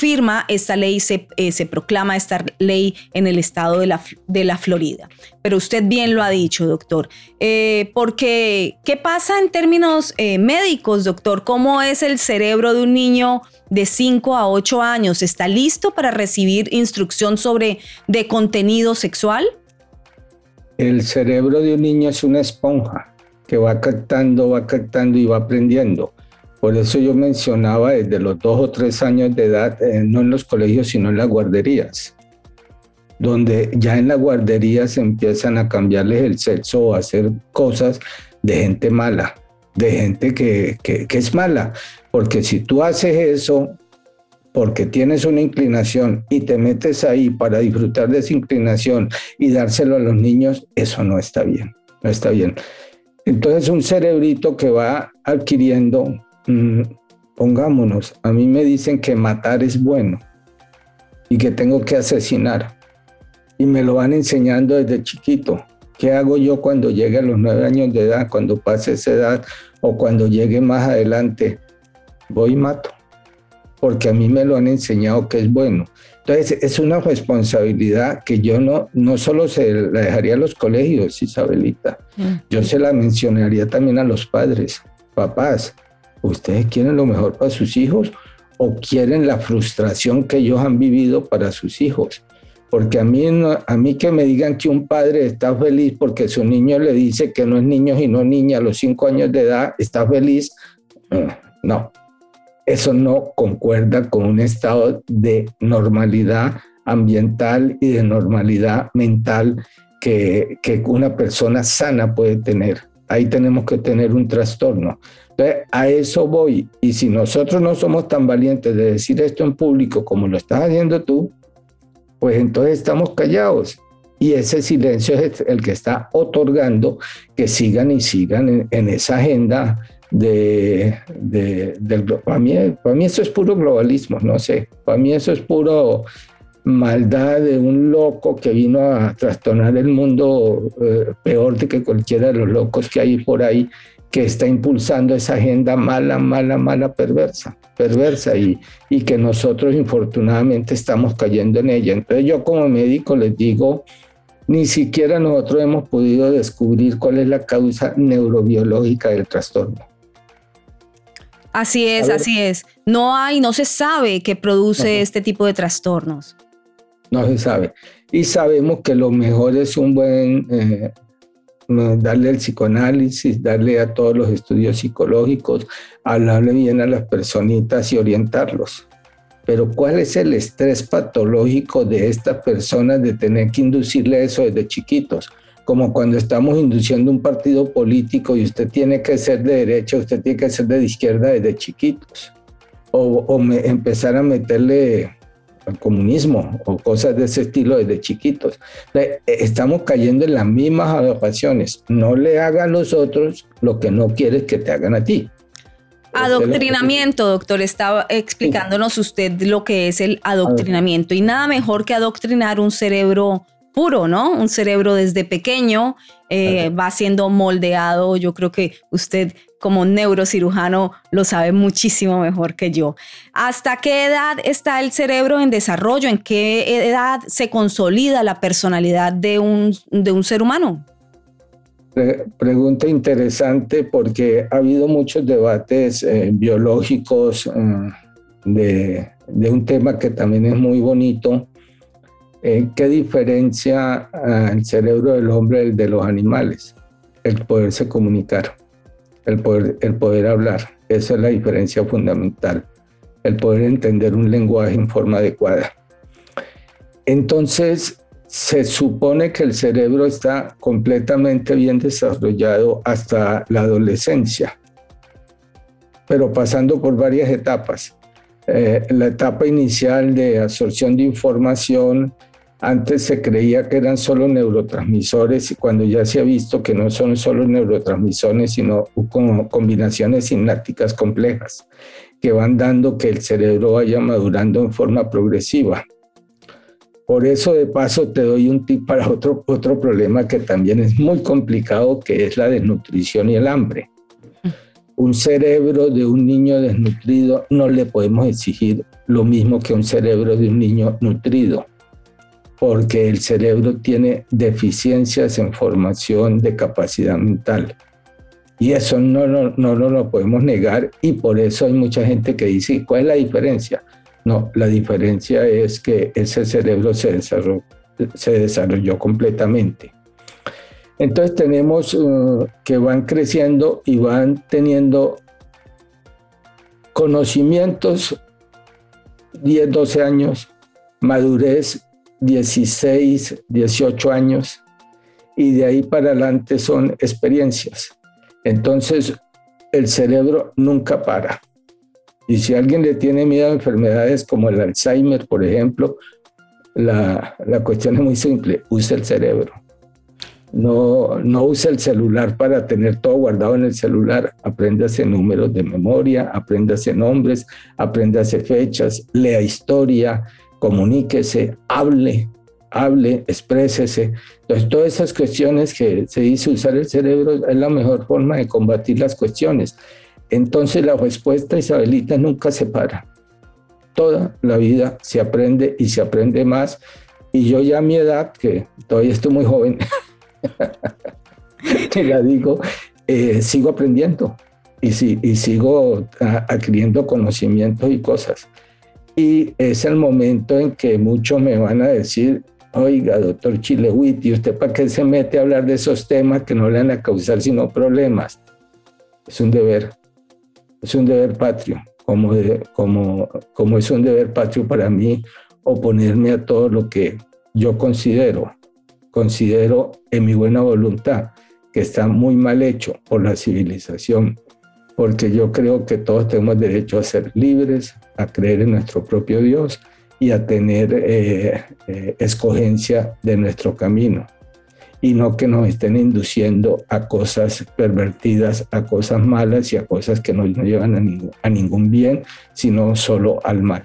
A: firma esta ley, se, eh, se proclama esta ley en el estado de la, de la Florida. Pero usted bien lo ha dicho, doctor. Eh, porque, ¿qué pasa en términos eh, médicos, doctor? ¿Cómo es el cerebro de un niño de 5 a 8 años? ¿Está listo para recibir instrucción sobre de contenido sexual?
D: El cerebro de un niño es una esponja que va captando, va captando y va aprendiendo. Por eso yo mencionaba desde los dos o tres años de edad, eh, no en los colegios, sino en las guarderías, donde ya en las guarderías empiezan a cambiarles el sexo o a hacer cosas de gente mala, de gente que, que, que es mala. Porque si tú haces eso porque tienes una inclinación y te metes ahí para disfrutar de esa inclinación y dárselo a los niños, eso no está bien, no está bien. Entonces un cerebrito que va adquiriendo Mm, pongámonos, a mí me dicen que matar es bueno y que tengo que asesinar. Y me lo van enseñando desde chiquito. ¿Qué hago yo cuando llegue a los nueve años de edad, cuando pase esa edad o cuando llegue más adelante? Voy y mato, porque a mí me lo han enseñado que es bueno. Entonces, es una responsabilidad que yo no, no solo se la dejaría a los colegios, Isabelita, mm. yo se la mencionaría también a los padres papás, ¿ustedes quieren lo mejor para sus hijos o quieren la frustración que ellos han vivido para sus hijos? Porque a mí, a mí que me digan que un padre está feliz porque su niño le dice que no es niño y no niña a los cinco años de edad, está feliz. Eh, no, eso no concuerda con un estado de normalidad ambiental y de normalidad mental que, que una persona sana puede tener. Ahí tenemos que tener un trastorno. Entonces, a eso voy. Y si nosotros no somos tan valientes de decir esto en público como lo estás haciendo tú, pues entonces estamos callados. Y ese silencio es el que está otorgando que sigan y sigan en, esa agenda de, de, del... Para mí, para mí eso es puro globalismo, no sé. Para mí eso es puro maldad de un loco que vino a trastornar el mundo eh, peor de que cualquiera de los locos que hay por ahí que está impulsando esa agenda mala, mala, mala, perversa, perversa y, y que nosotros infortunadamente estamos cayendo en ella. Entonces yo como médico les digo, ni siquiera nosotros hemos podido descubrir cuál es la causa neurobiológica del trastorno.
A: Así es, así es. No hay, no se sabe qué produce este tipo de trastornos.
D: No se sabe. Y sabemos que lo mejor es un buen eh, darle el psicoanálisis, darle a todos los estudios psicológicos, hablarle bien a las personitas y orientarlos. Pero ¿cuál es el estrés patológico de estas personas de tener que inducirle eso desde chiquitos? Como cuando estamos induciendo un partido político y usted tiene que ser de derecha, usted tiene que ser de izquierda desde chiquitos. O, empezar a meterle al comunismo o cosas de ese estilo desde chiquitos. Eh, estamos cayendo en las mismas adaptaciones. No le hagan a los otros lo que no quieres que te hagan a ti.
A: Adoctrinamiento, doctor, estaba explicándonos usted lo que es el adoctrinamiento y nada mejor que adoctrinar un cerebro puro, ¿no? Un cerebro desde pequeño eh, va siendo moldeado. Yo creo que usted como neurocirujano lo sabe muchísimo mejor que yo. ¿Hasta qué edad está el cerebro en desarrollo? ¿En qué edad se consolida la personalidad de un, de un ser humano?
D: Pregunta interesante porque ha habido muchos debates eh, biológicos eh, de, un tema que también es muy bonito. Eh, ¿Qué diferencia el cerebro del hombre de los animales? El poderse comunicar el poder, el poder hablar. Esa es la diferencia fundamental, el poder entender un lenguaje en forma adecuada. Entonces, se supone que el cerebro está completamente bien desarrollado hasta la adolescencia, pero pasando por varias etapas. Eh, la etapa inicial de absorción de información, antes se creía que eran solo neurotransmisores y cuando ya se ha visto que no son solo neurotransmisores, sino como combinaciones sinápticas complejas que van dando que el cerebro vaya madurando en forma progresiva. Por eso de paso te doy un tip para otro, otro problema que también es muy complicado, que es la desnutrición y el hambre. Un cerebro de un niño desnutrido no le podemos exigir lo mismo que un cerebro de un niño nutrido porque el cerebro tiene deficiencias en formación de capacidad mental. Y eso no, no, no, lo podemos negar y por eso hay mucha gente que dice, ¿cuál es la diferencia? No, la diferencia es que ese cerebro se desarrolló, se desarrolló completamente. Entonces tenemos uh, que van creciendo y van teniendo conocimientos, 10, 12 años, madurez 16, 18 años y de ahí para adelante son experiencias. Entonces, el cerebro nunca para. Y si alguien le tiene miedo a enfermedades como el Alzheimer, por ejemplo, la, la cuestión es muy simple, use el cerebro. No, no use el celular para tener todo guardado en el celular. Apréndase números de memoria, apréndase nombres, apréndase fechas, lea historia, comuníquese, hable, hable, exprésese. Entonces, todas esas cuestiones que se dice usar el cerebro es la mejor forma de combatir las cuestiones. Entonces, la respuesta, Isabelita, nunca se para. Toda la vida se aprende y se aprende más. Y yo ya a mi edad, que todavía estoy muy joven, te la digo, eh, sigo aprendiendo. y, y sigo adquiriendo conocimientos y cosas. Y es el momento en que muchos me van a decir, oiga, doctor Chilewit, ¿y usted para qué se mete a hablar de esos temas que no le van a causar sino problemas? Es un deber, es un deber patrio, como, como, como es un deber patrio para mí oponerme a todo lo que yo considero, considero en mi buena voluntad que está muy mal hecho por la civilización, porque yo creo que todos tenemos derecho a ser libres, a creer en nuestro propio Dios y a tener eh, eh, escogencia de nuestro camino y no que nos estén induciendo a cosas pervertidas, a cosas malas y a cosas que no nos llevan a ningún, a ningún bien, sino solo al mal.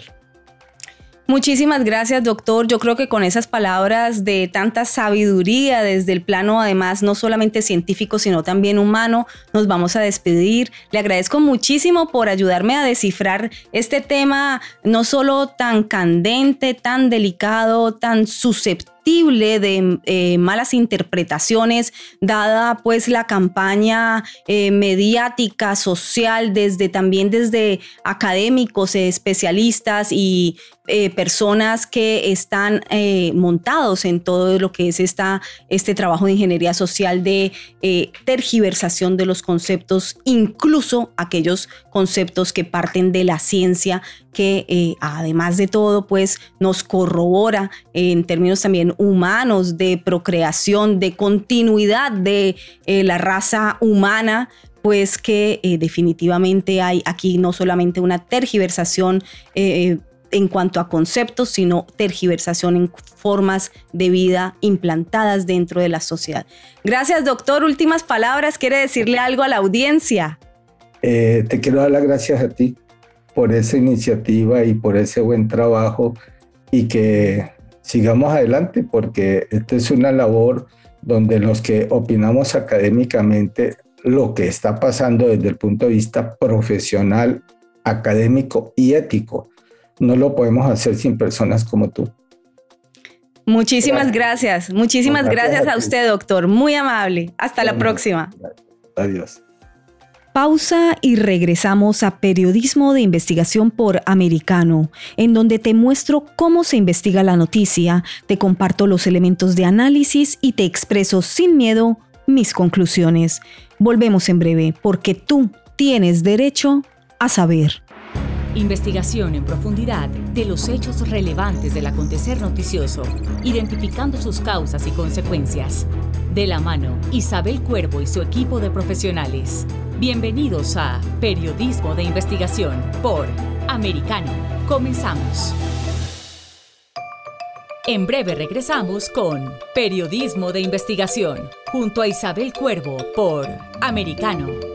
A: Muchísimas gracias, doctor. Yo creo que con esas palabras de tanta sabiduría desde el plano, además, no solamente científico, sino también humano, nos vamos a despedir. Le agradezco muchísimo por ayudarme a descifrar este tema, no solo tan candente, tan delicado, tan susceptible de eh, malas interpretaciones, dada pues la campaña eh, mediática, social, desde también desde académicos, especialistas y eh, personas que están montados en todo lo que es esta, este trabajo de ingeniería social de tergiversación de los conceptos, incluso aquellos conceptos que parten de la ciencia que eh, además de todo, pues nos corrobora en términos también humanos, de procreación, de continuidad de eh, la raza humana, pues que eh, definitivamente hay aquí no solamente una tergiversación en cuanto a conceptos, sino tergiversación en formas de vida implantadas dentro de la sociedad. Gracias, doctor. Últimas palabras. ¿Quiere decirle algo a la audiencia?
D: te quiero dar las gracias a ti por esa iniciativa y por ese buen trabajo y que sigamos adelante porque esta es una labor donde los que opinamos académicamente lo que está pasando desde el punto de vista profesional, académico y ético, no lo podemos hacer sin personas como tú.
A: Muchísimas gracias, muchísimas gracias, a, usted, doctor, muy amable. Hasta la próxima.
D: Adiós.
A: Pausa y regresamos a Periodismo de Investigación por Americano, en donde te muestro cómo se investiga la noticia, te comparto los elementos de análisis y te expreso sin miedo mis conclusiones. Volvemos en breve, porque tú tienes derecho a saber.
B: Investigación en profundidad de los hechos relevantes del acontecer noticioso, identificando sus causas y consecuencias. De la mano, Isabel Cuervo y su equipo de profesionales. Bienvenidos a Periodismo de Investigación por Americano. Comenzamos. En breve regresamos con Periodismo de Investigación junto a Isabel Cuervo por Americano.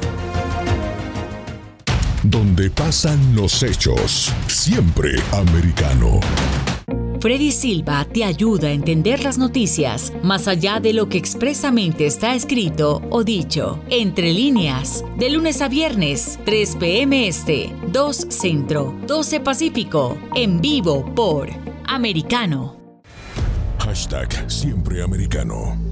C: Donde pasan los hechos, siempre americano.
B: Freddy Silva te ayuda a entender las noticias más allá de lo que expresamente está escrito o dicho. Entre líneas, de lunes a viernes, 3 p.m. Este, 2 Centro, 12 Pacífico, en vivo por Americano.
C: Hashtag Siempre Americano.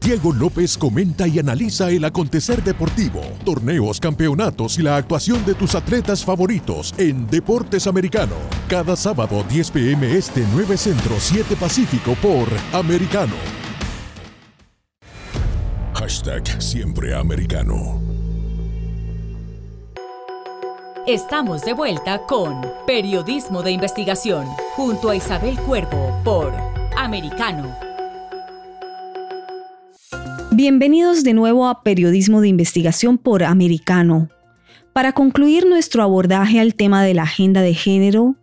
C: Diego López comenta y analiza el acontecer deportivo, torneos, campeonatos y la actuación de tus atletas favoritos en Deportes Americano. Cada sábado 10 pm este 9 Centro 7 Pacífico por Americano. Hashtag Siempre Americano.
B: Estamos de vuelta con Periodismo de Investigación junto a Isabel Cuervo por Americano
A: Bienvenidos de nuevo a Periodismo de Investigación por Americano. Para concluir nuestro abordaje al tema de la agenda de género,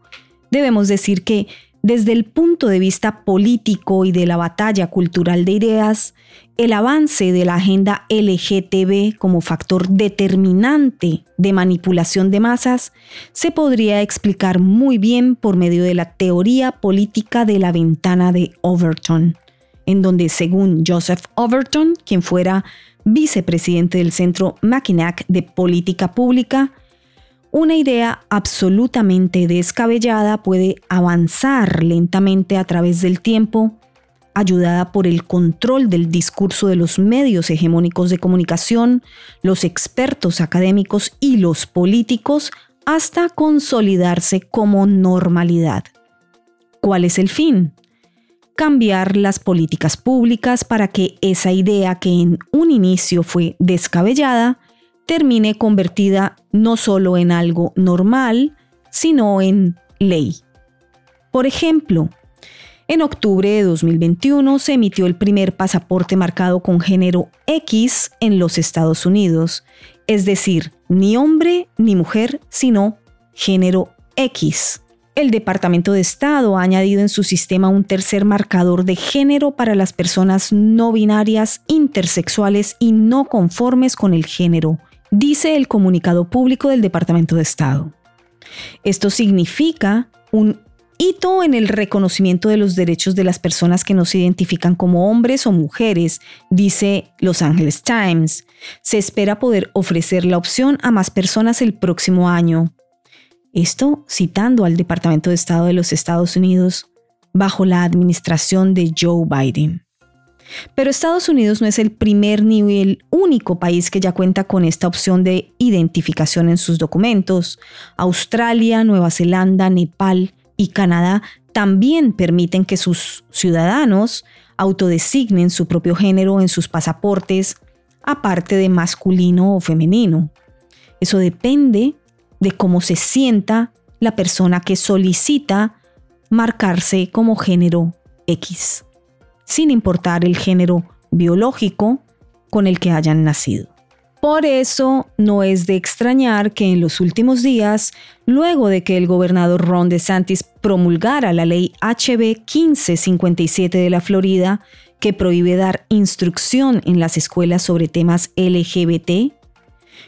A: debemos decir que Desde el punto de vista político y de la batalla cultural de ideas, el avance de la agenda LGTB como factor determinante de manipulación de masas se podría explicar muy bien por medio de la teoría política de la ventana de Overton, en donde según Joseph Overton, quien fuera vicepresidente del Centro Mackinac de Política Pública, una idea absolutamente descabellada puede avanzar lentamente a través del tiempo, ayudada por el control del discurso de los medios hegemónicos de comunicación, los expertos académicos y los políticos, hasta consolidarse como normalidad. ¿Cuál es el fin? Cambiar las políticas públicas para que esa idea que en un inicio fue descabellada termine convertida no solo en algo normal, sino en ley. Por ejemplo, en octubre de 2021 se emitió el primer pasaporte marcado con género X en los Estados Unidos, es decir, ni hombre ni mujer, sino género X. El Departamento de Estado ha añadido en su sistema un tercer marcador de género para las personas no binarias, intersexuales y no conformes con el género, dice el comunicado público del Departamento de Estado. Esto significa un hito en el reconocimiento de los derechos de las personas que no se identifican como hombres o mujeres, dice Los Angeles Times. Se espera poder ofrecer la opción a más personas el próximo año. Esto citando al Departamento de Estado de los Estados Unidos bajo la administración de Joe Biden. Pero Estados Unidos no es el primer ni el único país que ya cuenta con esta opción de identificación en sus documentos. Australia, Nueva Zelanda, Nepal y Canadá también permiten que sus ciudadanos autodesignen su propio género en sus pasaportes, aparte de masculino o femenino. Eso depende de cómo se sienta la persona que solicita marcarse como género X sin importar el género biológico con el que hayan nacido. Por eso no es de extrañar que en los últimos días, luego de que el gobernador Ron DeSantis promulgara la ley HB 1557 de la Florida, que prohíbe dar instrucción en las escuelas sobre temas LGBT,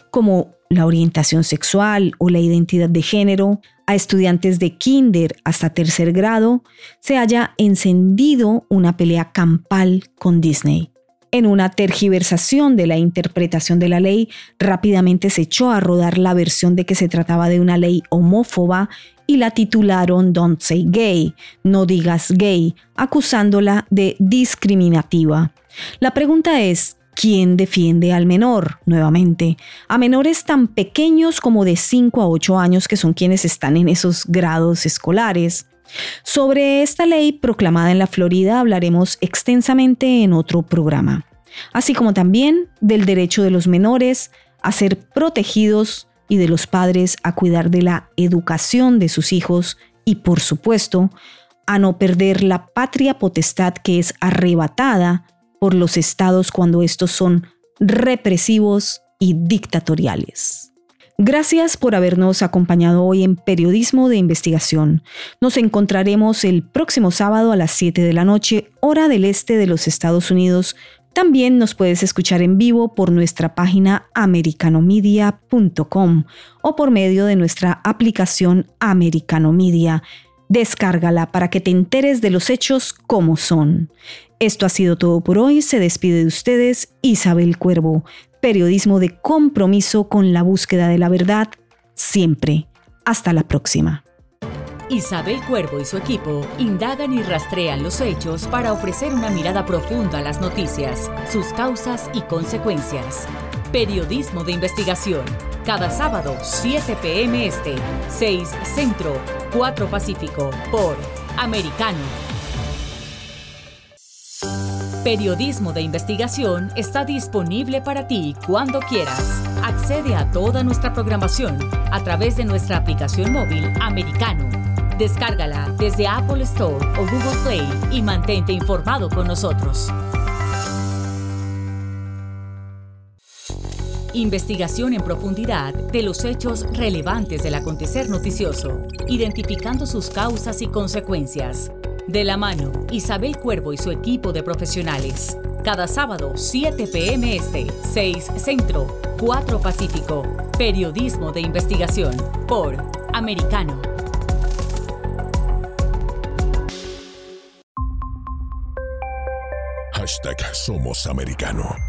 A: como la orientación sexual o la identidad de género, a estudiantes de kinder hasta tercer grado, se haya encendido una pelea campal con Disney. En una tergiversación de la interpretación de la ley, rápidamente se echó a rodar la versión de que se trataba de una ley homófoba y la titularon Don't Say Gay, no digas gay, acusándola de discriminativa. La pregunta es, ¿Quién defiende al menor? Nuevamente, a menores tan pequeños como de 5 a 8 años que son quienes están en esos grados escolares. Sobre esta ley proclamada en la Florida hablaremos extensamente en otro programa, así como también del derecho de los menores a ser protegidos y de los padres a cuidar de la educación de sus hijos y, por supuesto, a no perder la patria potestad que es arrebatada por los estados cuando estos son represivos y dictatoriales. Gracias por habernos acompañado hoy en Periodismo de Investigación. Nos encontraremos el próximo sábado a las 7 de la noche, hora del este de los Estados Unidos. También nos puedes escuchar en vivo por nuestra página americanomedia.com o por medio de nuestra aplicación Americano Media. Descárgala para que te enteres de los hechos como son. Esto ha sido todo por hoy. Se despide de ustedes Isabel Cuervo, periodismo de compromiso con la búsqueda de la verdad, siempre. Hasta la próxima.
B: Isabel Cuervo y su equipo indagan y rastrean los hechos para ofrecer una mirada profunda a las noticias, sus causas y consecuencias. Periodismo de investigación. Cada sábado, 7 p.m. Este, 6 Centro, 4 Pacífico, por Americano. Periodismo de investigación está disponible para ti cuando quieras. Accede a toda nuestra programación a través de nuestra aplicación móvil americano. Descárgala desde Apple Store o Google Play y mantente informado con nosotros. Investigación en profundidad de los hechos relevantes del acontecer noticioso, identificando sus causas y consecuencias. De la mano, Isabel Cuervo y su equipo de profesionales. Cada sábado, 7 p.m. Este, 6 Centro, 4 Pacífico. Periodismo de investigación por Americano.
C: Hashtag Somos Americano.